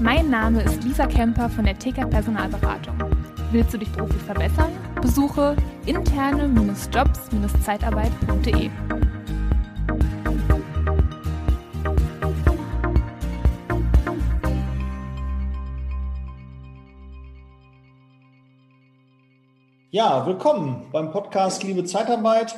Mein Name ist Lisa Kemper von der TK Personalberatung. Willst du dich beruflich verbessern? Besuche interne-jobs-zeitarbeit.de. Ja, willkommen beim Podcast Liebe Zeitarbeit.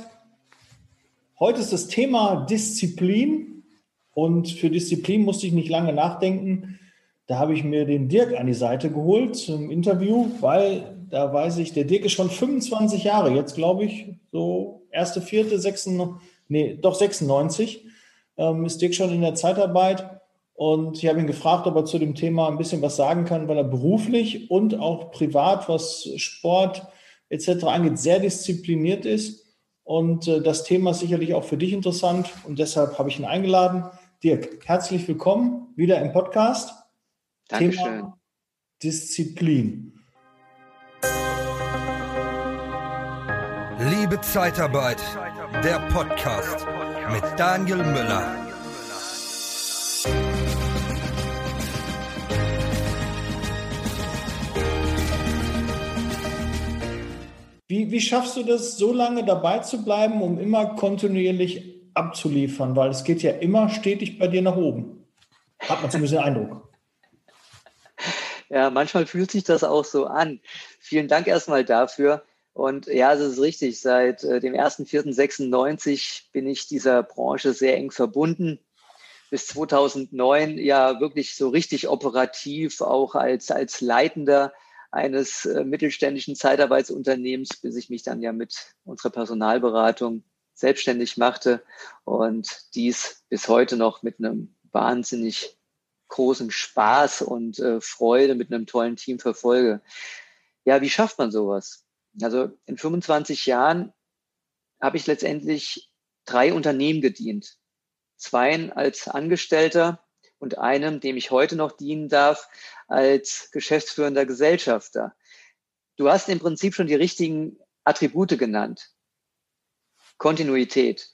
Heute ist das Thema Disziplin und für Disziplin musste ich nicht lange nachdenken. Da habe ich mir den Dirk an die Seite geholt zum Interview, weil da weiß ich, der Dirk ist schon 25 Jahre jetzt, glaube ich, so erste, vierte, sechsten, nee, doch 96 ähm, ist Dirk schon in der Zeitarbeit. Und ich habe ihn gefragt, ob er zu dem Thema ein bisschen was sagen kann, weil er beruflich und auch privat, was Sport etc. angeht, sehr diszipliniert ist. Und äh, das Thema ist sicherlich auch für dich interessant und deshalb habe ich ihn eingeladen. Dirk, herzlich willkommen wieder im Podcast. Dankeschön. Thema Disziplin. Liebe Zeitarbeit, der Podcast mit Daniel Müller. Wie, wie schaffst du das, so lange dabei zu bleiben, um immer kontinuierlich abzuliefern? Weil es geht ja immer stetig bei dir nach oben. Hat man zumindest den Eindruck. Ja, manchmal fühlt sich das auch so an. Vielen Dank erstmal dafür. Und ja, es ist richtig. Seit äh, dem 1.4.96 bin ich dieser Branche sehr eng verbunden. Bis 2009 ja wirklich so richtig operativ, auch als, als Leitender eines äh, mittelständischen Zeitarbeitsunternehmens, bis ich mich dann ja mit unserer Personalberatung selbstständig machte und dies bis heute noch mit einem wahnsinnig großen Spaß und äh, Freude mit einem tollen Team verfolge. Ja, wie schafft man sowas? Also in 25 Jahren habe ich letztendlich drei Unternehmen gedient. Zweien als Angestellter und einem, dem ich heute noch dienen darf, als geschäftsführender Gesellschafter. Du hast im Prinzip schon die richtigen Attribute genannt. Kontinuität,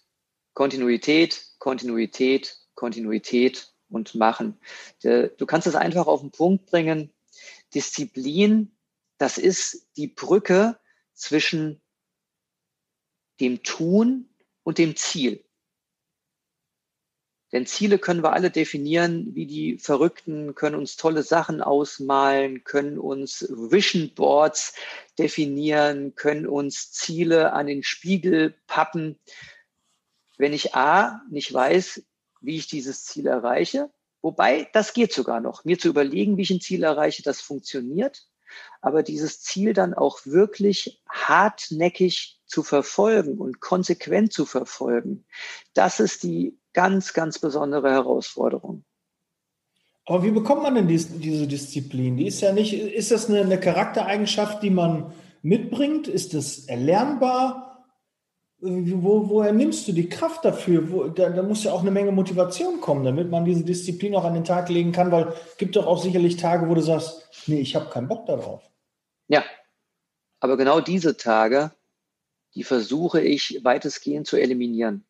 Kontinuität, Kontinuität, Kontinuität und machen. Du kannst es einfach auf den Punkt bringen. Disziplin, das ist die Brücke zwischen dem Tun und dem Ziel. Denn Ziele können wir alle definieren, wie die Verrückten, können uns tolle Sachen ausmalen, können uns Vision Boards definieren, können uns Ziele an den Spiegel pappen. Wenn ich A nicht weiß, wie ich dieses Ziel erreiche, wobei das geht sogar noch, mir zu überlegen, wie ich ein Ziel erreiche, das funktioniert, aber dieses Ziel dann auch wirklich hartnäckig zu verfolgen und konsequent zu verfolgen, das ist die ganz, ganz besondere Herausforderung. Aber wie bekommt man denn dies, diese Disziplin? Die ist ja nicht, ist das eine, eine Charaktereigenschaft, die man mitbringt? Ist das erlernbar? Wo, woher nimmst du die Kraft dafür? Wo, da, da, muss ja auch eine Menge Motivation kommen, damit man diese Disziplin auch an den Tag legen kann, weil es gibt doch auch sicherlich Tage, wo du sagst, nee, ich habe keinen Bock darauf. Ja, aber genau diese Tage, die versuche ich weitestgehend zu eliminieren.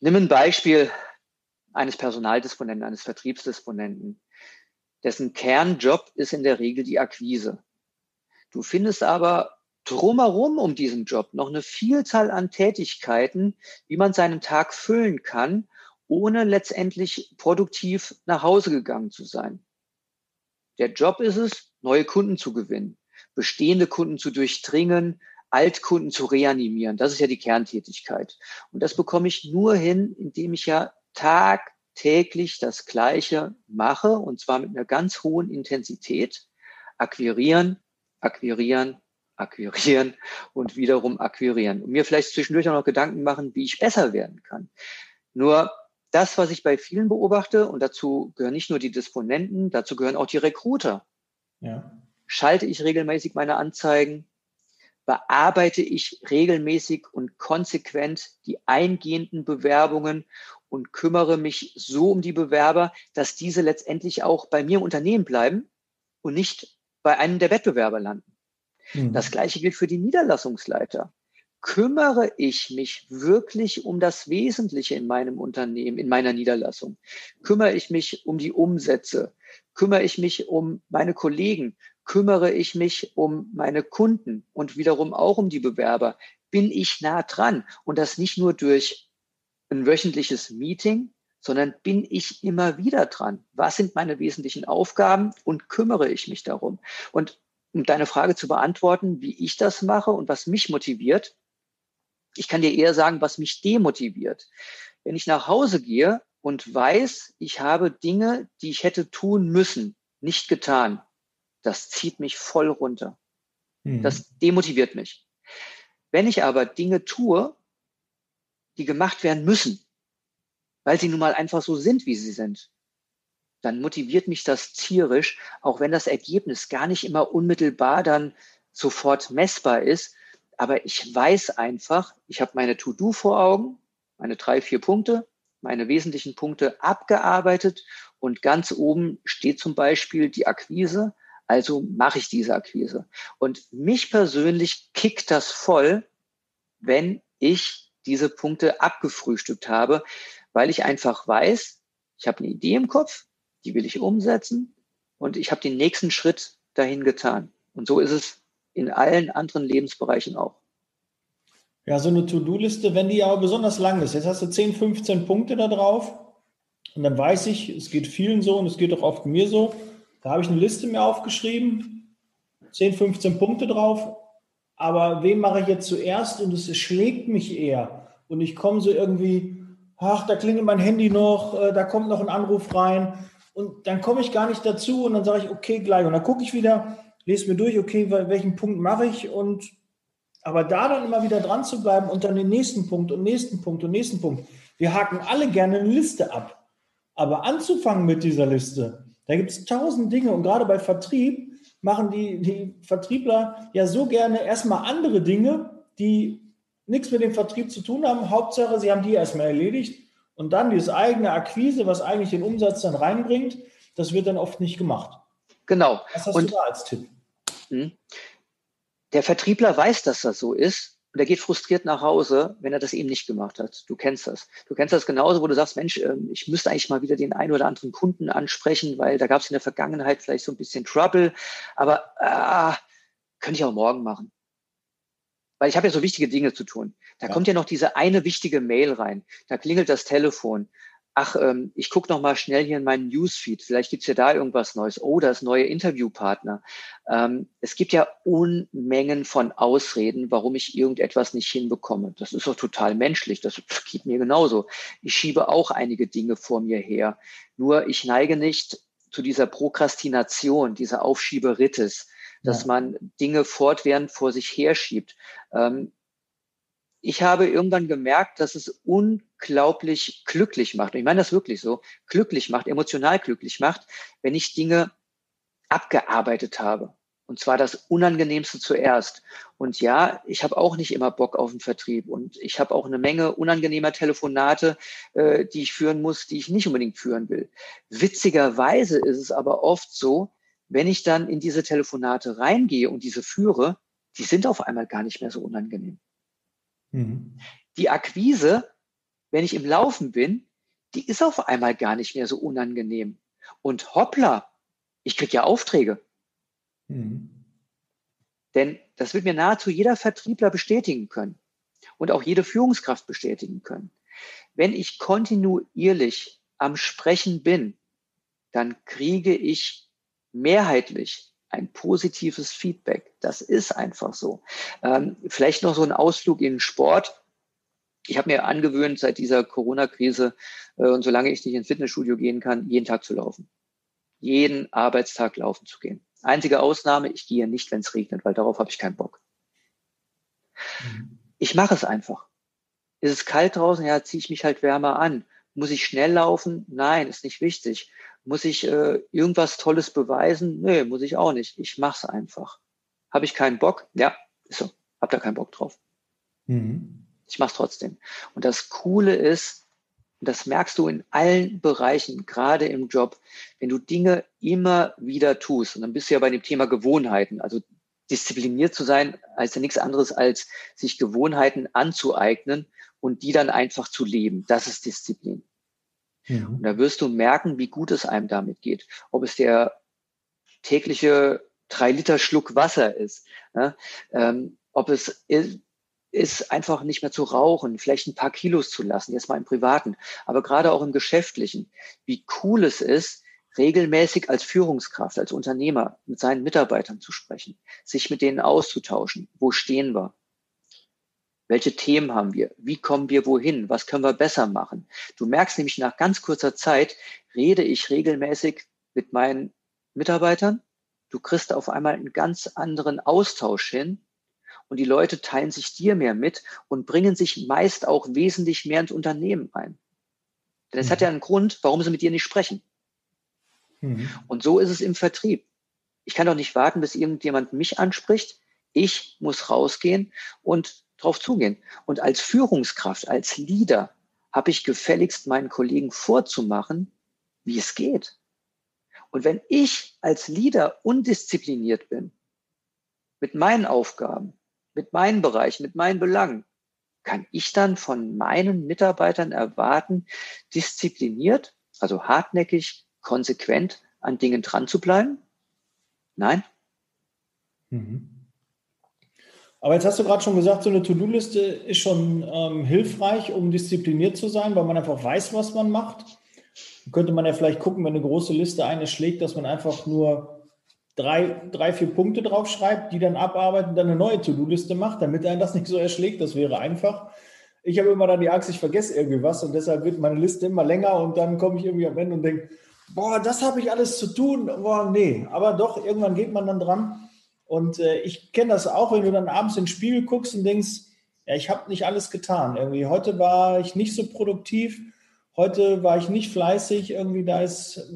Nimm ein Beispiel eines Personaldisponenten, eines Vertriebsdisponenten. Dessen Kernjob ist in der Regel die Akquise. Du findest aber drumherum um diesen Job noch eine Vielzahl an Tätigkeiten, wie man seinen Tag füllen kann, ohne letztendlich produktiv nach Hause gegangen zu sein. Der Job ist es, neue Kunden zu gewinnen, bestehende Kunden zu durchdringen, Altkunden zu reanimieren. Das ist ja die Kerntätigkeit. Und das bekomme ich nur hin, indem ich ja tagtäglich das Gleiche mache und zwar mit einer ganz hohen Intensität. Akquirieren, akquirieren, akquirieren und wiederum akquirieren. Und mir vielleicht zwischendurch auch noch Gedanken machen, wie ich besser werden kann. Nur das, was ich bei vielen beobachte, und dazu gehören nicht nur die Disponenten, dazu gehören auch die Recruiter. Ja. Schalte ich regelmäßig meine Anzeigen? bearbeite ich regelmäßig und konsequent die eingehenden Bewerbungen und kümmere mich so um die Bewerber, dass diese letztendlich auch bei mir im Unternehmen bleiben und nicht bei einem der Wettbewerber landen. Mhm. Das gleiche gilt für die Niederlassungsleiter. kümmere ich mich wirklich um das Wesentliche in meinem Unternehmen, in meiner Niederlassung? Kümmere ich mich um die Umsätze? Kümmere ich mich um meine Kollegen? Kümmere ich mich um meine Kunden und wiederum auch um die Bewerber? Bin ich nah dran? Und das nicht nur durch ein wöchentliches Meeting, sondern bin ich immer wieder dran? Was sind meine wesentlichen Aufgaben und kümmere ich mich darum? Und um deine Frage zu beantworten, wie ich das mache und was mich motiviert, ich kann dir eher sagen, was mich demotiviert. Wenn ich nach Hause gehe und weiß, ich habe Dinge, die ich hätte tun müssen, nicht getan, das zieht mich voll runter. Mhm. Das demotiviert mich. Wenn ich aber Dinge tue, die gemacht werden müssen, weil sie nun mal einfach so sind, wie sie sind, dann motiviert mich das tierisch, auch wenn das Ergebnis gar nicht immer unmittelbar dann sofort messbar ist, aber ich weiß einfach, ich habe meine To-Do vor Augen, meine drei, vier Punkte, meine wesentlichen Punkte abgearbeitet und ganz oben steht zum Beispiel die Akquise. Also mache ich diese Akquise. Und mich persönlich kickt das voll, wenn ich diese Punkte abgefrühstückt habe, weil ich einfach weiß, ich habe eine Idee im Kopf, die will ich umsetzen und ich habe den nächsten Schritt dahin getan. Und so ist es in allen anderen Lebensbereichen auch. Ja, so eine To-Do-Liste, wenn die aber besonders lang ist, jetzt hast du 10, 15 Punkte da drauf und dann weiß ich, es geht vielen so und es geht auch oft mir so, da habe ich eine Liste mir aufgeschrieben, 10, 15 Punkte drauf, aber wen mache ich jetzt zuerst und es schlägt mich eher und ich komme so irgendwie, ach, da klingelt mein Handy noch, äh, da kommt noch ein Anruf rein und dann komme ich gar nicht dazu und dann sage ich, okay, gleich und dann gucke ich wieder, lese mir durch, okay, welchen Punkt mache ich und aber da dann immer wieder dran zu bleiben und dann den nächsten Punkt und nächsten Punkt und nächsten Punkt. Wir haken alle gerne eine Liste ab. Aber anzufangen mit dieser Liste, da gibt es tausend Dinge und gerade bei Vertrieb machen die, die Vertriebler ja so gerne erstmal andere Dinge, die nichts mit dem Vertrieb zu tun haben. Hauptsache, sie haben die erstmal erledigt und dann dieses eigene Akquise, was eigentlich den Umsatz dann reinbringt, das wird dann oft nicht gemacht. Genau. Was hast und, du da als Tipp? Hm. Der Vertriebler weiß, dass das so ist und er geht frustriert nach Hause, wenn er das eben nicht gemacht hat. Du kennst das. Du kennst das genauso, wo du sagst, Mensch, ähm, ich müsste eigentlich mal wieder den einen oder anderen Kunden ansprechen, weil da gab es in der Vergangenheit vielleicht so ein bisschen Trouble, aber ah, könnte ich auch morgen machen. Weil ich habe ja so wichtige Dinge zu tun. Da ja. kommt ja noch diese eine wichtige Mail rein. Da klingelt das Telefon ach, ähm, ich gucke noch mal schnell hier in meinen Newsfeed, vielleicht gibt's ja da irgendwas Neues. Oh, das neue Interviewpartner. Ähm, es gibt ja Unmengen von Ausreden, warum ich irgendetwas nicht hinbekomme. Das ist doch total menschlich, das geht mir genauso. Ich schiebe auch einige Dinge vor mir her. Nur ich neige nicht zu dieser Prokrastination, dieser Aufschieberitis, dass ja. man Dinge fortwährend vor sich herschiebt. Ähm, ich habe irgendwann gemerkt, dass es unglaublich glücklich macht. Und ich meine das wirklich so, glücklich macht, emotional glücklich macht, wenn ich Dinge abgearbeitet habe. Und zwar das Unangenehmste zuerst. Und ja, ich habe auch nicht immer Bock auf den Vertrieb. Und ich habe auch eine Menge unangenehmer Telefonate, äh, die ich führen muss, die ich nicht unbedingt führen will. Witzigerweise ist es aber oft so, wenn ich dann in diese Telefonate reingehe und diese führe, die sind auf einmal gar nicht mehr so unangenehm. Mhm. Die Akquise, wenn ich im Laufen bin, die ist auf einmal gar nicht mehr so unangenehm. Und hoppla, ich kriege ja Aufträge. Mhm. Denn das wird mir nahezu jeder Vertriebler bestätigen können und auch jede Führungskraft bestätigen können. Wenn ich kontinuierlich am Sprechen bin, dann kriege ich mehrheitlich ein positives Feedback. Das ist einfach so. Ähm, vielleicht noch so ein Ausflug in den Sport. Ich habe mir angewöhnt, seit dieser Corona-Krise äh, und solange ich nicht ins Fitnessstudio gehen kann, jeden Tag zu laufen. Jeden Arbeitstag laufen zu gehen. Einzige Ausnahme, ich gehe nicht, wenn es regnet, weil darauf habe ich keinen Bock. Mhm. Ich mache es einfach. Ist es kalt draußen? Ja, ziehe ich mich halt wärmer an. Muss ich schnell laufen? Nein, ist nicht wichtig. Muss ich äh, irgendwas Tolles beweisen? Nee, muss ich auch nicht. Ich mach's einfach. Habe ich keinen Bock? Ja, ist so. Hab da keinen Bock drauf. Mhm. Ich mach's trotzdem. Und das Coole ist, und das merkst du in allen Bereichen, gerade im Job, wenn du Dinge immer wieder tust, und dann bist du ja bei dem Thema Gewohnheiten. Also diszipliniert zu sein, heißt ja nichts anderes als sich Gewohnheiten anzueignen und die dann einfach zu leben. Das ist Disziplin. Mhm. Und da wirst du merken, wie gut es einem damit geht. Ob es der tägliche drei Liter Schluck Wasser ist, ne? ähm, ob es ist, ist einfach nicht mehr zu rauchen, vielleicht ein paar Kilos zu lassen, jetzt mal im Privaten, aber gerade auch im Geschäftlichen, wie cool es ist, regelmäßig als Führungskraft, als Unternehmer mit seinen Mitarbeitern zu sprechen, sich mit denen auszutauschen. Wo stehen wir? Welche Themen haben wir? Wie kommen wir wohin? Was können wir besser machen? Du merkst nämlich nach ganz kurzer Zeit, rede ich regelmäßig mit meinen Mitarbeitern. Du kriegst auf einmal einen ganz anderen Austausch hin und die Leute teilen sich dir mehr mit und bringen sich meist auch wesentlich mehr ins Unternehmen ein. Denn es mhm. hat ja einen Grund, warum sie mit dir nicht sprechen. Mhm. Und so ist es im Vertrieb. Ich kann doch nicht warten, bis irgendjemand mich anspricht. Ich muss rausgehen und drauf zugehen. Und als Führungskraft, als Leader habe ich gefälligst meinen Kollegen vorzumachen, wie es geht. Und wenn ich als Leader undiszipliniert bin, mit meinen Aufgaben, mit meinen Bereichen, mit meinen Belangen, kann ich dann von meinen Mitarbeitern erwarten, diszipliniert, also hartnäckig, konsequent an Dingen dran zu bleiben? Nein. Mhm. Aber jetzt hast du gerade schon gesagt, so eine To-Do-Liste ist schon ähm, hilfreich, um diszipliniert zu sein, weil man einfach weiß, was man macht. Könnte man ja vielleicht gucken, wenn eine große Liste eine schlägt, dass man einfach nur drei, drei, vier Punkte draufschreibt, die dann abarbeitet und dann eine neue To-Do-Liste macht, damit einen das nicht so erschlägt. Das wäre einfach. Ich habe immer dann die Angst, ich vergesse irgendwie was und deshalb wird meine Liste immer länger und dann komme ich irgendwie am Ende und denke, boah, das habe ich alles zu tun. Boah, nee. Aber doch, irgendwann geht man dann dran. Und äh, ich kenne das auch, wenn du dann abends in den Spiegel guckst und denkst, ja, ich habe nicht alles getan. Irgendwie heute war ich nicht so produktiv, heute war ich nicht fleißig, irgendwie da ist,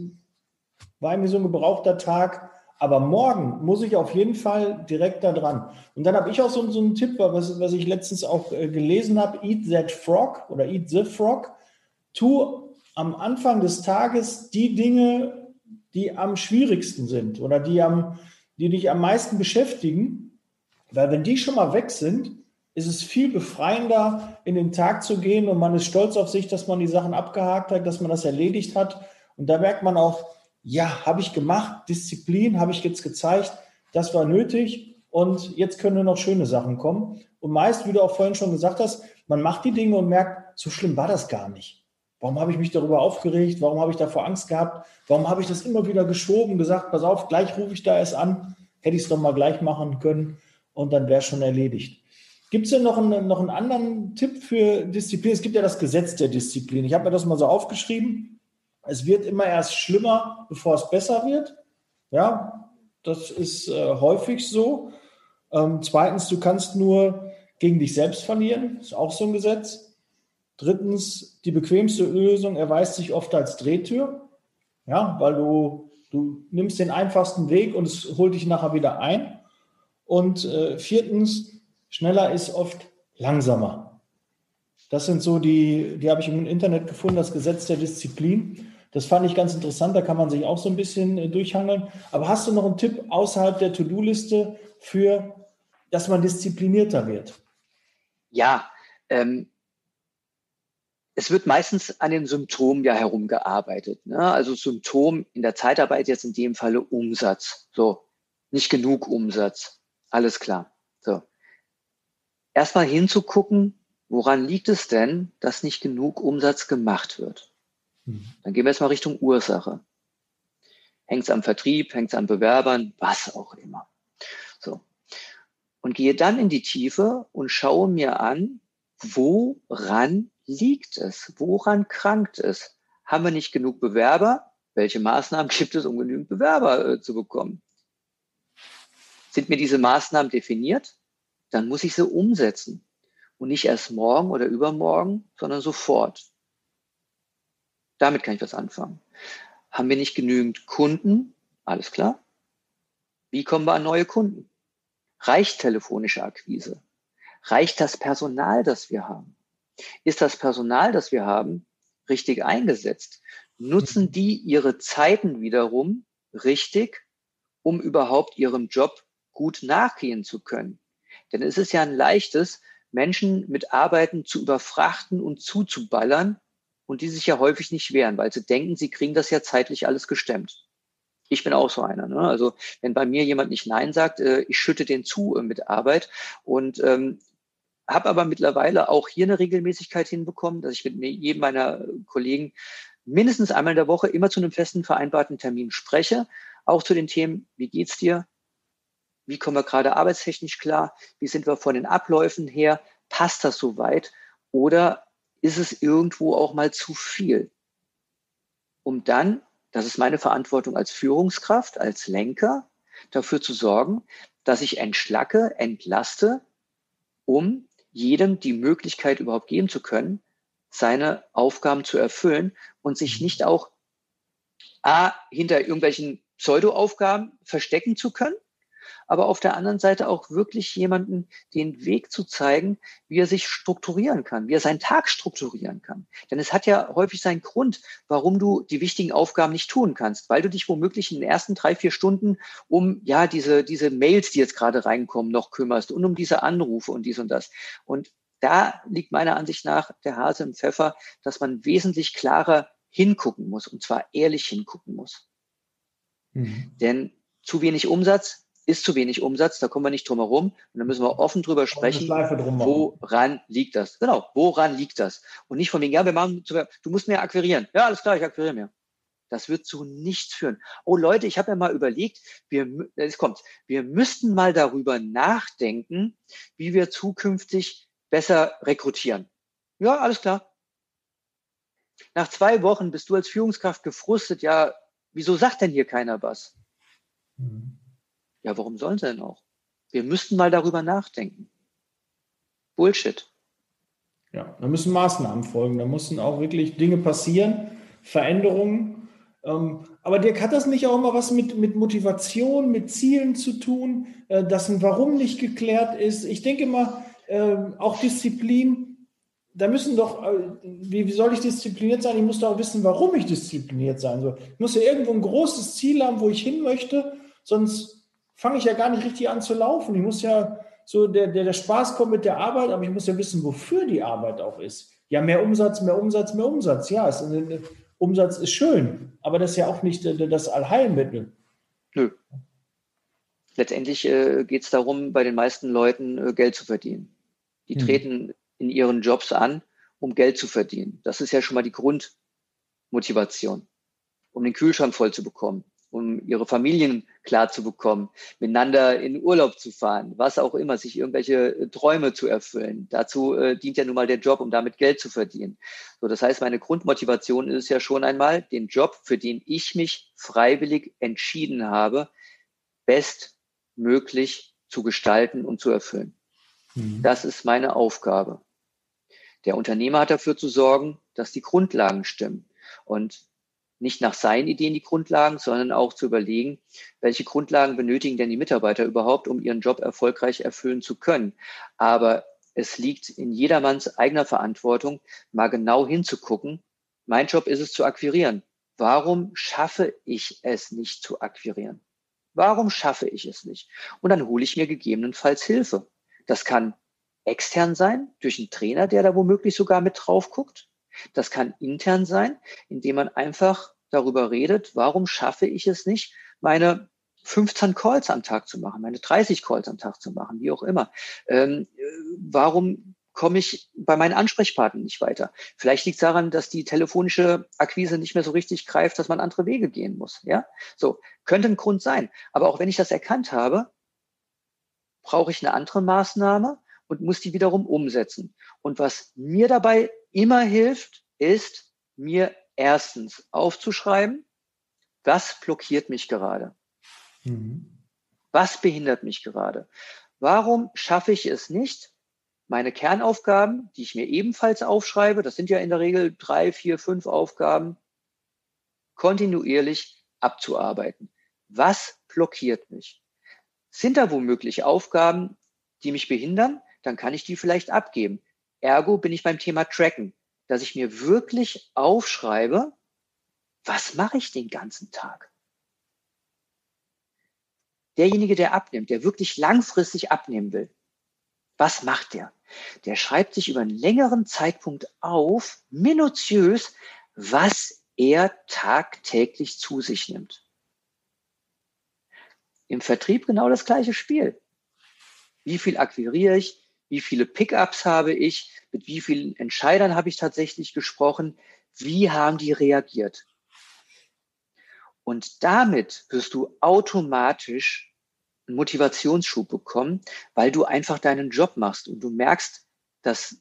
war irgendwie so ein gebrauchter Tag. Aber morgen muss ich auf jeden Fall direkt da dran. Und dann habe ich auch so, so einen Tipp, was, was ich letztens auch äh, gelesen habe: Eat that frog oder Eat the frog. Tu am Anfang des Tages die Dinge, die am schwierigsten sind oder die am, die dich am meisten beschäftigen, weil wenn die schon mal weg sind, ist es viel befreiender, in den Tag zu gehen und man ist stolz auf sich, dass man die Sachen abgehakt hat, dass man das erledigt hat. Und da merkt man auch, ja, habe ich gemacht, Disziplin habe ich jetzt gezeigt, das war nötig und jetzt können nur noch schöne Sachen kommen. Und meist, wie du auch vorhin schon gesagt hast, man macht die Dinge und merkt, so schlimm war das gar nicht. Warum habe ich mich darüber aufgeregt? Warum habe ich davor Angst gehabt? Warum habe ich das immer wieder geschoben, gesagt, pass auf, gleich rufe ich da erst an, hätte ich es doch mal gleich machen können und dann wäre es schon erledigt. Gibt es denn noch einen, noch einen anderen Tipp für Disziplin? Es gibt ja das Gesetz der Disziplin. Ich habe mir das mal so aufgeschrieben. Es wird immer erst schlimmer, bevor es besser wird. Ja, das ist äh, häufig so. Ähm, zweitens, du kannst nur gegen dich selbst verlieren. Ist auch so ein Gesetz. Drittens, die bequemste Lösung erweist sich oft als Drehtür, ja, weil du, du nimmst den einfachsten Weg und es holt dich nachher wieder ein. Und äh, viertens, schneller ist oft langsamer. Das sind so die, die habe ich im Internet gefunden, das Gesetz der Disziplin. Das fand ich ganz interessant, da kann man sich auch so ein bisschen äh, durchhangeln. Aber hast du noch einen Tipp außerhalb der To-Do-Liste für, dass man disziplinierter wird? Ja, ähm, es wird meistens an den Symptomen ja herumgearbeitet. Ne? Also Symptom in der Zeitarbeit jetzt in dem Falle Umsatz. So, nicht genug Umsatz. Alles klar. So. Erstmal hinzugucken, woran liegt es denn, dass nicht genug Umsatz gemacht wird? Mhm. Dann gehen wir jetzt mal Richtung Ursache. Hängt es am Vertrieb, hängt es an Bewerbern, was auch immer. So. Und gehe dann in die Tiefe und schaue mir an, woran liegt es? Woran krankt es? Haben wir nicht genug Bewerber? Welche Maßnahmen gibt es, um genügend Bewerber äh, zu bekommen? Sind mir diese Maßnahmen definiert? Dann muss ich sie umsetzen. Und nicht erst morgen oder übermorgen, sondern sofort. Damit kann ich was anfangen. Haben wir nicht genügend Kunden? Alles klar. Wie kommen wir an neue Kunden? Reicht telefonische Akquise? Reicht das Personal, das wir haben? Ist das Personal, das wir haben, richtig eingesetzt? Nutzen mhm. die ihre Zeiten wiederum richtig, um überhaupt ihrem Job gut nachgehen zu können. Denn es ist ja ein leichtes, Menschen mit Arbeiten zu überfrachten und zuzuballern und die sich ja häufig nicht wehren, weil sie denken, sie kriegen das ja zeitlich alles gestemmt. Ich bin auch so einer. Ne? Also wenn bei mir jemand nicht Nein sagt, äh, ich schütte den zu äh, mit Arbeit und ähm, habe aber mittlerweile auch hier eine Regelmäßigkeit hinbekommen, dass ich mit jedem meiner Kollegen mindestens einmal in der Woche immer zu einem festen vereinbarten Termin spreche, auch zu den Themen, wie geht's dir? Wie kommen wir gerade arbeitstechnisch klar? Wie sind wir von den Abläufen her? Passt das soweit? Oder ist es irgendwo auch mal zu viel? Um dann, das ist meine Verantwortung als Führungskraft, als Lenker, dafür zu sorgen, dass ich entschlacke, entlaste, um jedem die Möglichkeit überhaupt geben zu können, seine Aufgaben zu erfüllen und sich nicht auch A, hinter irgendwelchen Pseudo-Aufgaben verstecken zu können, aber auf der anderen Seite auch wirklich jemanden den Weg zu zeigen, wie er sich strukturieren kann, wie er seinen Tag strukturieren kann. Denn es hat ja häufig seinen Grund, warum du die wichtigen Aufgaben nicht tun kannst, weil du dich womöglich in den ersten drei, vier Stunden um ja diese, diese Mails, die jetzt gerade reinkommen, noch kümmerst und um diese Anrufe und dies und das. Und da liegt meiner Ansicht nach der Hase im Pfeffer, dass man wesentlich klarer hingucken muss und zwar ehrlich hingucken muss. Mhm. Denn zu wenig Umsatz ist zu wenig Umsatz, da kommen wir nicht drum herum. Und da müssen wir offen drüber sprechen, woran liegt das? Genau, woran liegt das? Und nicht von wegen, ja, wir machen, du musst mehr akquirieren. Ja, alles klar, ich akquiriere mehr. Das wird zu nichts führen. Oh Leute, ich habe ja mal überlegt, wir, es kommt, wir müssten mal darüber nachdenken, wie wir zukünftig besser rekrutieren. Ja, alles klar. Nach zwei Wochen bist du als Führungskraft gefrustet, ja, wieso sagt denn hier keiner was? Mhm. Ja, warum sollen sie denn auch? Wir müssten mal darüber nachdenken. Bullshit. Ja, da müssen Maßnahmen folgen. Da müssen auch wirklich Dinge passieren, Veränderungen. Ähm, aber Dirk, hat das nicht auch immer was mit, mit Motivation, mit Zielen zu tun, äh, dass ein Warum nicht geklärt ist? Ich denke mal, äh, auch Disziplin, da müssen doch, äh, wie, wie, soll ich diszipliniert sein? Ich muss doch auch wissen, warum ich diszipliniert sein soll. Ich muss ja irgendwo ein großes Ziel haben, wo ich hin möchte, sonst fange ich ja gar nicht richtig an zu laufen. Ich muss ja so, der, der, der Spaß kommt mit der Arbeit, aber ich muss ja wissen, wofür die Arbeit auch ist. Ja, mehr Umsatz, mehr Umsatz, mehr Umsatz. Ja, es, Umsatz ist schön, aber das ist ja auch nicht das Allheilmittel. Nö. Letztendlich äh, geht es darum, bei den meisten Leuten äh, Geld zu verdienen. Die hm. treten in ihren Jobs an, um Geld zu verdienen. Das ist ja schon mal die Grundmotivation, um den Kühlschrank voll zu bekommen, um ihre Familien klar zu bekommen, miteinander in Urlaub zu fahren, was auch immer, sich irgendwelche äh, Träume zu erfüllen. Dazu äh, dient ja nun mal der Job, um damit Geld zu verdienen. So, das heißt, meine Grundmotivation ist ja schon einmal, den Job, für den ich mich freiwillig entschieden habe, bestmöglich zu gestalten und zu erfüllen. Mhm. Das ist meine Aufgabe. Der Unternehmer hat dafür zu sorgen, dass die Grundlagen stimmen. Und nicht nach seinen Ideen die Grundlagen, sondern auch zu überlegen, welche Grundlagen benötigen denn die Mitarbeiter überhaupt, um ihren Job erfolgreich erfüllen zu können. Aber es liegt in jedermanns eigener Verantwortung, mal genau hinzugucken. Mein Job ist es zu akquirieren. Warum schaffe ich es nicht zu akquirieren? Warum schaffe ich es nicht? Und dann hole ich mir gegebenenfalls Hilfe. Das kann extern sein, durch einen Trainer, der da womöglich sogar mit drauf guckt. Das kann intern sein, indem man einfach darüber redet, warum schaffe ich es nicht, meine 15 Calls am Tag zu machen, meine 30 Calls am Tag zu machen, wie auch immer. Ähm, warum komme ich bei meinen Ansprechpartnern nicht weiter? Vielleicht liegt es daran, dass die telefonische Akquise nicht mehr so richtig greift, dass man andere Wege gehen muss. Ja, so könnte ein Grund sein. Aber auch wenn ich das erkannt habe, brauche ich eine andere Maßnahme und muss die wiederum umsetzen. Und was mir dabei immer hilft, ist mir erstens aufzuschreiben, was blockiert mich gerade? Mhm. Was behindert mich gerade? Warum schaffe ich es nicht, meine Kernaufgaben, die ich mir ebenfalls aufschreibe, das sind ja in der Regel drei, vier, fünf Aufgaben, kontinuierlich abzuarbeiten? Was blockiert mich? Sind da womöglich Aufgaben, die mich behindern? Dann kann ich die vielleicht abgeben. Ergo bin ich beim Thema Tracken, dass ich mir wirklich aufschreibe, was mache ich den ganzen Tag? derjenige, der abnimmt, der wirklich langfristig abnehmen will, was macht der? Der schreibt sich über einen längeren Zeitpunkt auf, minutiös, was er tagtäglich zu sich nimmt. Im Vertrieb genau das gleiche Spiel. Wie viel akquiriere ich? Wie viele Pickups habe ich? Mit wie vielen Entscheidern habe ich tatsächlich gesprochen? Wie haben die reagiert? Und damit wirst du automatisch einen Motivationsschub bekommen, weil du einfach deinen Job machst und du merkst, dass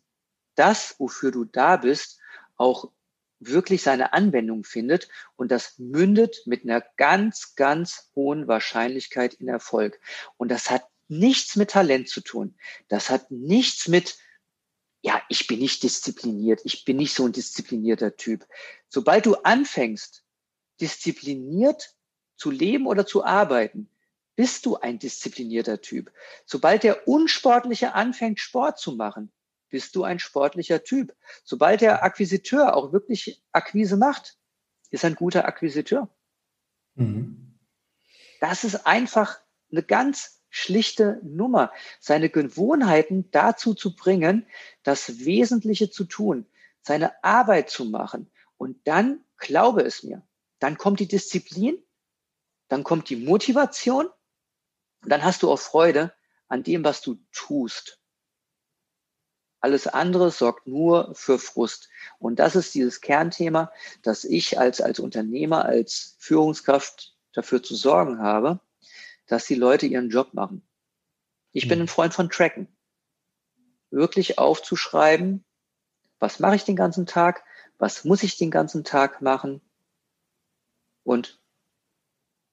das, wofür du da bist, auch wirklich seine Anwendung findet und das mündet mit einer ganz, ganz hohen Wahrscheinlichkeit in Erfolg. Und das hat nichts mit Talent zu tun. Das hat nichts mit, ja, ich bin nicht diszipliniert, ich bin nicht so ein disziplinierter Typ. Sobald du anfängst, diszipliniert zu leben oder zu arbeiten, bist du ein disziplinierter Typ. Sobald der Unsportliche anfängt, Sport zu machen, bist du ein sportlicher Typ. Sobald der Akquisiteur auch wirklich Akquise macht, ist ein guter Akquisiteur. Mhm. Das ist einfach eine ganz schlichte Nummer, seine Gewohnheiten dazu zu bringen, das Wesentliche zu tun, seine Arbeit zu machen. Und dann, glaube es mir, dann kommt die Disziplin, dann kommt die Motivation, und dann hast du auch Freude an dem, was du tust. Alles andere sorgt nur für Frust. Und das ist dieses Kernthema, dass ich als, als Unternehmer, als Führungskraft dafür zu sorgen habe, dass die Leute ihren Job machen. Ich bin hm. ein Freund von Tracken. Wirklich aufzuschreiben, was mache ich den ganzen Tag, was muss ich den ganzen Tag machen. Und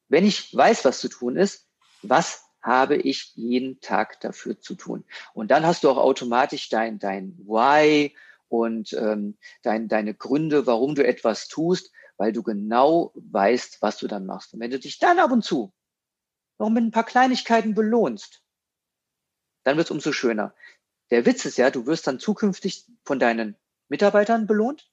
wenn ich weiß, was zu tun ist, was habe ich jeden Tag dafür zu tun. Und dann hast du auch automatisch dein, dein Why und ähm, dein, deine Gründe, warum du etwas tust, weil du genau weißt, was du dann machst. Und wenn du dich dann ab und zu noch mit ein paar Kleinigkeiten belohnst, dann wird es umso schöner. Der Witz ist ja, du wirst dann zukünftig von deinen Mitarbeitern belohnt,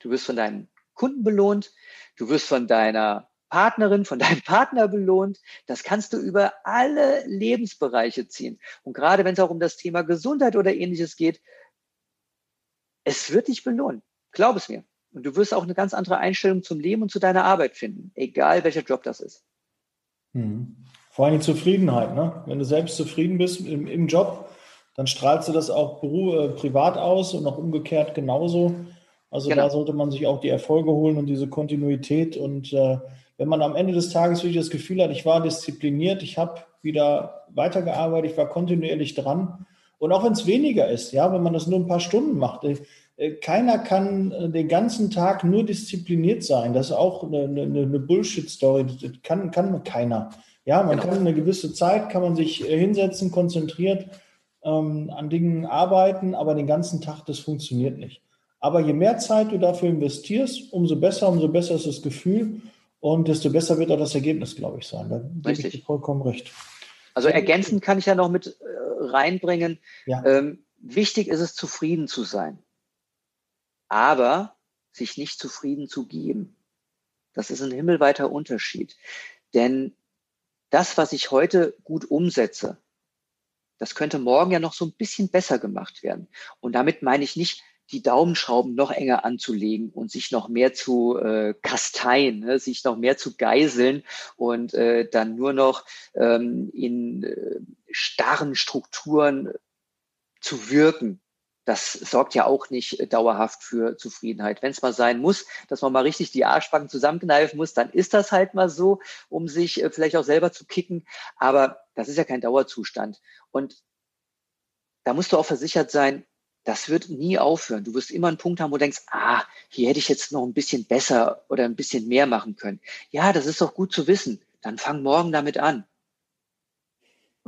du wirst von deinen Kunden belohnt, du wirst von deiner Partnerin, von deinem Partner belohnt. Das kannst du über alle Lebensbereiche ziehen. Und gerade wenn es auch um das Thema Gesundheit oder ähnliches geht, es wird dich belohnen. Glaub es mir. Und du wirst auch eine ganz andere Einstellung zum Leben und zu deiner Arbeit finden, egal welcher Job das ist. Mhm. Vor allem Zufriedenheit. Ne? Wenn du selbst zufrieden bist im, im Job, dann strahlst du das auch äh, privat aus und auch umgekehrt genauso. Also genau. da sollte man sich auch die Erfolge holen und diese Kontinuität und äh, wenn man am Ende des Tages wirklich das Gefühl hat, ich war diszipliniert, ich habe wieder weitergearbeitet, ich war kontinuierlich dran. Und auch wenn es weniger ist, ja, wenn man das nur ein paar Stunden macht, äh, keiner kann äh, den ganzen Tag nur diszipliniert sein. Das ist auch eine, eine, eine Bullshit-Story. Das kann, kann keiner. Ja, man genau. kann eine gewisse Zeit, kann man sich äh, hinsetzen, konzentriert ähm, an Dingen arbeiten, aber den ganzen Tag, das funktioniert nicht. Aber je mehr Zeit du dafür investierst, umso besser, umso besser ist das Gefühl. Und desto besser wird auch das Ergebnis, glaube ich, sein. Da gebe ich vollkommen recht. Also ergänzend kann ich ja noch mit äh, reinbringen. Ja. Ähm, wichtig ist es, zufrieden zu sein. Aber sich nicht zufrieden zu geben. Das ist ein himmelweiter Unterschied. Denn das, was ich heute gut umsetze, das könnte morgen ja noch so ein bisschen besser gemacht werden. Und damit meine ich nicht, die Daumenschrauben noch enger anzulegen und sich noch mehr zu äh, kasteien, ne, sich noch mehr zu geiseln und äh, dann nur noch ähm, in äh, starren Strukturen zu wirken. Das sorgt ja auch nicht dauerhaft für Zufriedenheit. Wenn es mal sein muss, dass man mal richtig die Arschbacken zusammenkneifen muss, dann ist das halt mal so, um sich äh, vielleicht auch selber zu kicken. Aber das ist ja kein Dauerzustand. Und da musst du auch versichert sein, das wird nie aufhören. Du wirst immer einen Punkt haben, wo du denkst, ah, hier hätte ich jetzt noch ein bisschen besser oder ein bisschen mehr machen können. Ja, das ist doch gut zu wissen. Dann fang morgen damit an.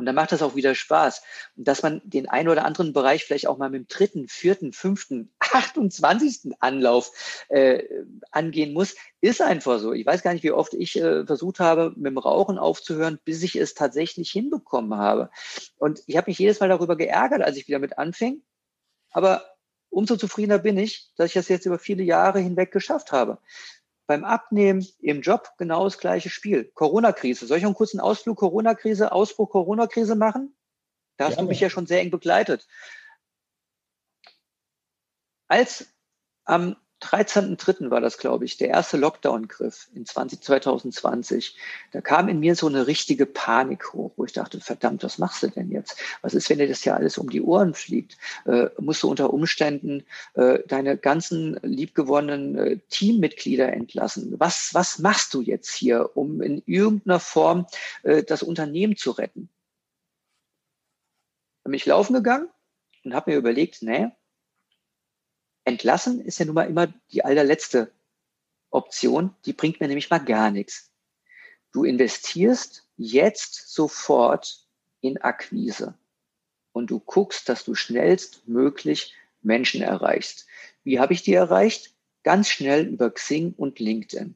Und dann macht das auch wieder Spaß. Und dass man den einen oder anderen Bereich vielleicht auch mal mit dem dritten, vierten, fünften, achtundzwanzigsten Anlauf äh, angehen muss, ist einfach so. Ich weiß gar nicht, wie oft ich äh, versucht habe, mit dem Rauchen aufzuhören, bis ich es tatsächlich hinbekommen habe. Und ich habe mich jedes Mal darüber geärgert, als ich wieder mit anfing. Aber umso zufriedener bin ich, dass ich das jetzt über viele Jahre hinweg geschafft habe. Beim Abnehmen, im Job genau das gleiche Spiel. Corona-Krise. Soll ich einen kurzen Ausflug Corona-Krise, Ausbruch Corona-Krise machen? Da hast ja, du mich ja schon sehr eng begleitet. Als am 13.3. war das, glaube ich, der erste Lockdown-Griff in 20, 2020. Da kam in mir so eine richtige Panik hoch, wo ich dachte, verdammt, was machst du denn jetzt? Was ist, wenn dir das ja alles um die Ohren fliegt? Äh, musst du unter Umständen äh, deine ganzen liebgewonnenen äh, Teammitglieder entlassen? Was, was machst du jetzt hier, um in irgendeiner Form äh, das Unternehmen zu retten? Bin ich laufen gegangen und habe mir überlegt, nee, Entlassen ist ja nun mal immer die allerletzte Option. Die bringt mir nämlich mal gar nichts. Du investierst jetzt sofort in Akquise und du guckst, dass du schnellstmöglich Menschen erreichst. Wie habe ich die erreicht? Ganz schnell über Xing und LinkedIn.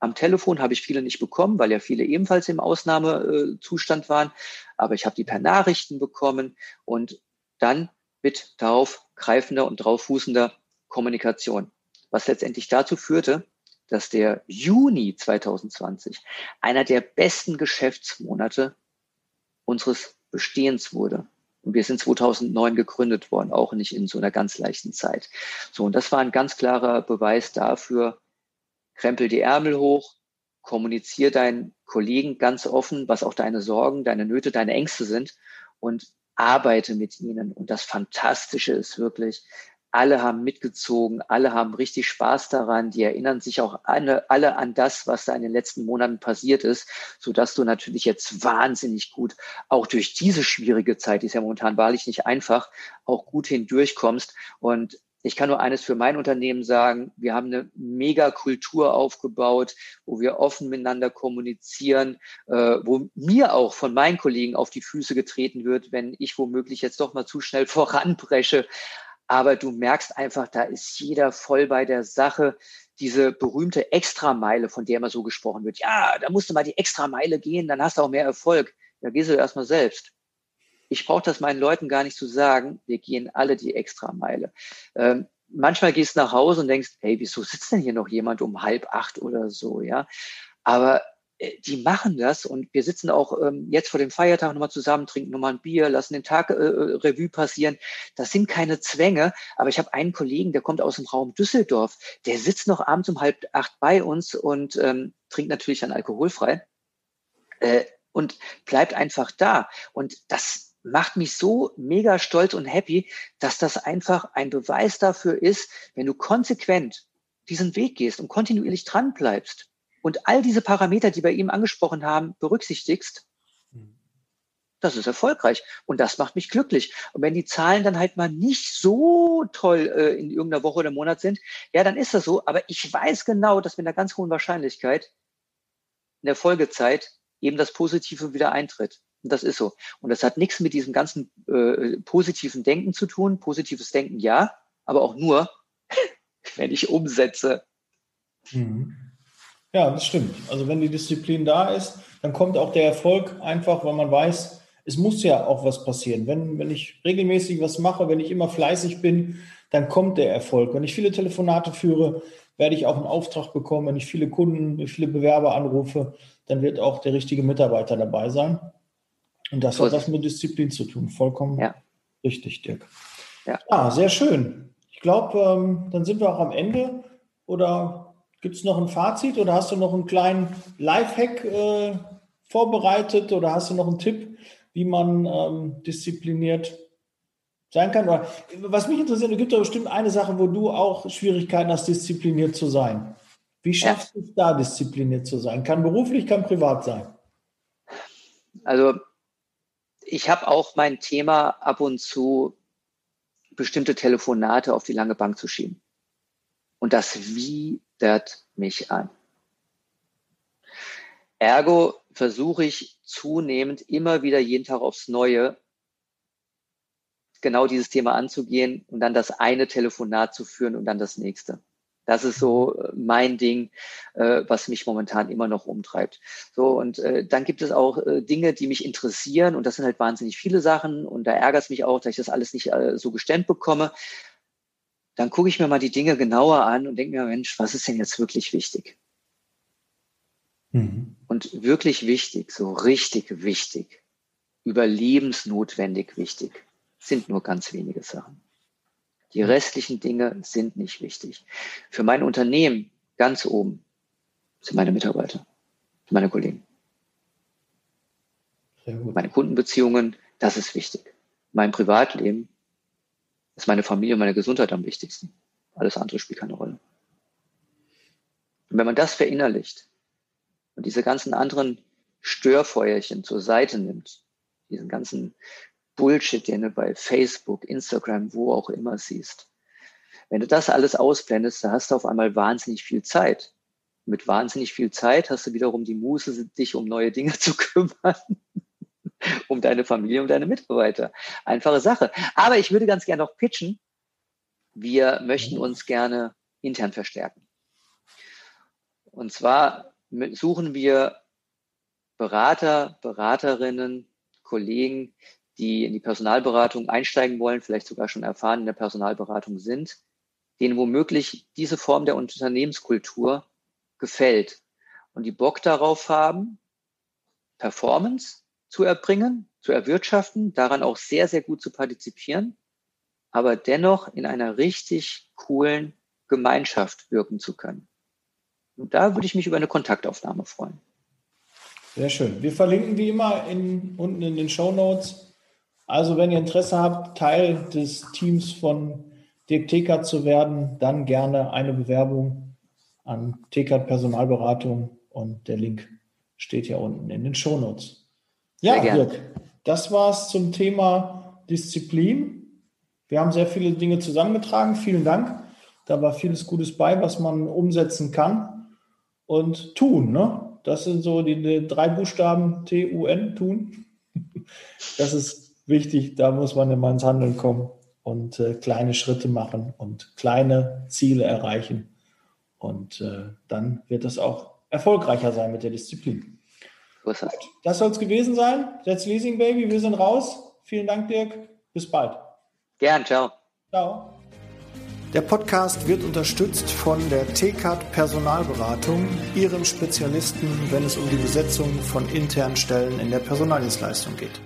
Am Telefon habe ich viele nicht bekommen, weil ja viele ebenfalls im Ausnahmezustand waren. Aber ich habe die per Nachrichten bekommen und dann mit darauf greifender und drauf fußender Kommunikation, was letztendlich dazu führte, dass der Juni 2020 einer der besten Geschäftsmonate unseres Bestehens wurde. Und wir sind 2009 gegründet worden, auch nicht in so einer ganz leichten Zeit. So, und das war ein ganz klarer Beweis dafür, krempel die Ärmel hoch, kommunizier deinen Kollegen ganz offen, was auch deine Sorgen, deine Nöte, deine Ängste sind und arbeite mit ihnen. Und das Fantastische ist wirklich, alle haben mitgezogen, alle haben richtig Spaß daran, die erinnern sich auch alle, alle an das, was da in den letzten Monaten passiert ist, so dass du natürlich jetzt wahnsinnig gut auch durch diese schwierige Zeit, die ist ja momentan wahrlich nicht einfach, auch gut hindurchkommst. Und ich kann nur eines für mein Unternehmen sagen. Wir haben eine mega Kultur aufgebaut, wo wir offen miteinander kommunizieren, äh, wo mir auch von meinen Kollegen auf die Füße getreten wird, wenn ich womöglich jetzt doch mal zu schnell voranbreche. Aber du merkst einfach, da ist jeder voll bei der Sache. Diese berühmte Extrameile, von der immer so gesprochen wird. Ja, da musst du mal die Extrameile gehen, dann hast du auch mehr Erfolg. Ja, gehst du erstmal selbst. Ich brauche das meinen Leuten gar nicht zu sagen. Wir gehen alle die Extrameile. Ähm, manchmal gehst du nach Hause und denkst, hey, wieso sitzt denn hier noch jemand um halb acht oder so, ja? Aber die machen das und wir sitzen auch ähm, jetzt vor dem Feiertag nochmal zusammen, trinken nochmal ein Bier, lassen den Tag äh, äh, Revue passieren. Das sind keine Zwänge, aber ich habe einen Kollegen, der kommt aus dem Raum Düsseldorf, der sitzt noch abends um halb acht bei uns und ähm, trinkt natürlich dann alkoholfrei äh, und bleibt einfach da. Und das macht mich so mega stolz und happy, dass das einfach ein Beweis dafür ist, wenn du konsequent diesen Weg gehst und kontinuierlich dran bleibst, und all diese Parameter, die wir eben angesprochen haben, berücksichtigst, mhm. das ist erfolgreich und das macht mich glücklich. Und wenn die Zahlen dann halt mal nicht so toll äh, in irgendeiner Woche oder Monat sind, ja, dann ist das so. Aber ich weiß genau, dass mit einer ganz hohen Wahrscheinlichkeit in der Folgezeit eben das Positive wieder eintritt. Und das ist so. Und das hat nichts mit diesem ganzen äh, positiven Denken zu tun. Positives Denken ja, aber auch nur, wenn ich umsetze. Mhm. Ja, das stimmt. Also wenn die Disziplin da ist, dann kommt auch der Erfolg einfach, weil man weiß, es muss ja auch was passieren. Wenn, wenn ich regelmäßig was mache, wenn ich immer fleißig bin, dann kommt der Erfolg. Wenn ich viele Telefonate führe, werde ich auch einen Auftrag bekommen. Wenn ich viele Kunden, viele Bewerber anrufe, dann wird auch der richtige Mitarbeiter dabei sein. Und das hat was mit Disziplin zu tun. Vollkommen ja. richtig, Dirk. Ja. ja, sehr schön. Ich glaube, ähm, dann sind wir auch am Ende. Oder Gibt es noch ein Fazit oder hast du noch einen kleinen Lifehack äh, vorbereitet oder hast du noch einen Tipp, wie man ähm, diszipliniert sein kann? Oder, was mich interessiert, es gibt doch bestimmt eine Sache, wo du auch Schwierigkeiten hast, diszipliniert zu sein. Wie schaffst du es da, diszipliniert zu sein? Kann beruflich, kann privat sein. Also ich habe auch mein Thema ab und zu bestimmte Telefonate auf die lange Bank zu schieben. Und das Wie widert mich an. Ergo versuche ich zunehmend immer wieder jeden Tag aufs Neue genau dieses Thema anzugehen und dann das eine Telefonat zu führen und dann das nächste. Das ist so äh, mein Ding, äh, was mich momentan immer noch umtreibt. So, und äh, dann gibt es auch Dinge, die mich interessieren und das sind halt wahnsinnig viele Sachen und da ärgert es mich auch, dass ich das alles nicht so gestemmt bekomme dann gucke ich mir mal die Dinge genauer an und denke mir, Mensch, was ist denn jetzt wirklich wichtig? Mhm. Und wirklich wichtig, so richtig wichtig, überlebensnotwendig wichtig, sind nur ganz wenige Sachen. Die mhm. restlichen Dinge sind nicht wichtig. Für mein Unternehmen ganz oben sind meine Mitarbeiter, meine Kollegen. Meine Kundenbeziehungen, das ist wichtig. Mein Privatleben ist meine Familie und meine Gesundheit am wichtigsten. Alles andere spielt keine Rolle. Und wenn man das verinnerlicht und diese ganzen anderen Störfeuerchen zur Seite nimmt, diesen ganzen Bullshit, den du bei Facebook, Instagram, wo auch immer siehst, wenn du das alles ausblendest, da hast du auf einmal wahnsinnig viel Zeit. Mit wahnsinnig viel Zeit hast du wiederum die Muße, dich um neue Dinge zu kümmern um deine Familie, um deine Mitarbeiter. Einfache Sache. Aber ich würde ganz gerne noch pitchen. Wir möchten uns gerne intern verstärken. Und zwar suchen wir Berater, Beraterinnen, Kollegen, die in die Personalberatung einsteigen wollen, vielleicht sogar schon erfahren in der Personalberatung sind, denen womöglich diese Form der Unternehmenskultur gefällt und die Bock darauf haben, Performance, zu erbringen, zu erwirtschaften, daran auch sehr, sehr gut zu partizipieren, aber dennoch in einer richtig coolen Gemeinschaft wirken zu können. Und da würde ich mich über eine Kontaktaufnahme freuen. Sehr schön. Wir verlinken wie immer in, unten in den Show Notes. Also wenn ihr Interesse habt, Teil des Teams von Dirk Tekert zu werden, dann gerne eine Bewerbung an Tekert Personalberatung und der Link steht hier unten in den Show Notes. Ja, Dirk, das war's zum Thema Disziplin. Wir haben sehr viele Dinge zusammengetragen. Vielen Dank. Da war vieles Gutes bei, was man umsetzen kann und tun. Ne? Das sind so die, die drei Buchstaben T-U-N, tun. Das ist wichtig. Da muss man immer ins Handeln kommen und äh, kleine Schritte machen und kleine Ziele erreichen. Und äh, dann wird es auch erfolgreicher sein mit der Disziplin. Das soll es gewesen sein. That's Leasing Baby. Wir sind raus. Vielen Dank, Dirk. Bis bald. Gern, ciao. Ciao. Der Podcast wird unterstützt von der TCAT Personalberatung, ihrem Spezialisten, wenn es um die Besetzung von internen Stellen in der Personaldienstleistung geht.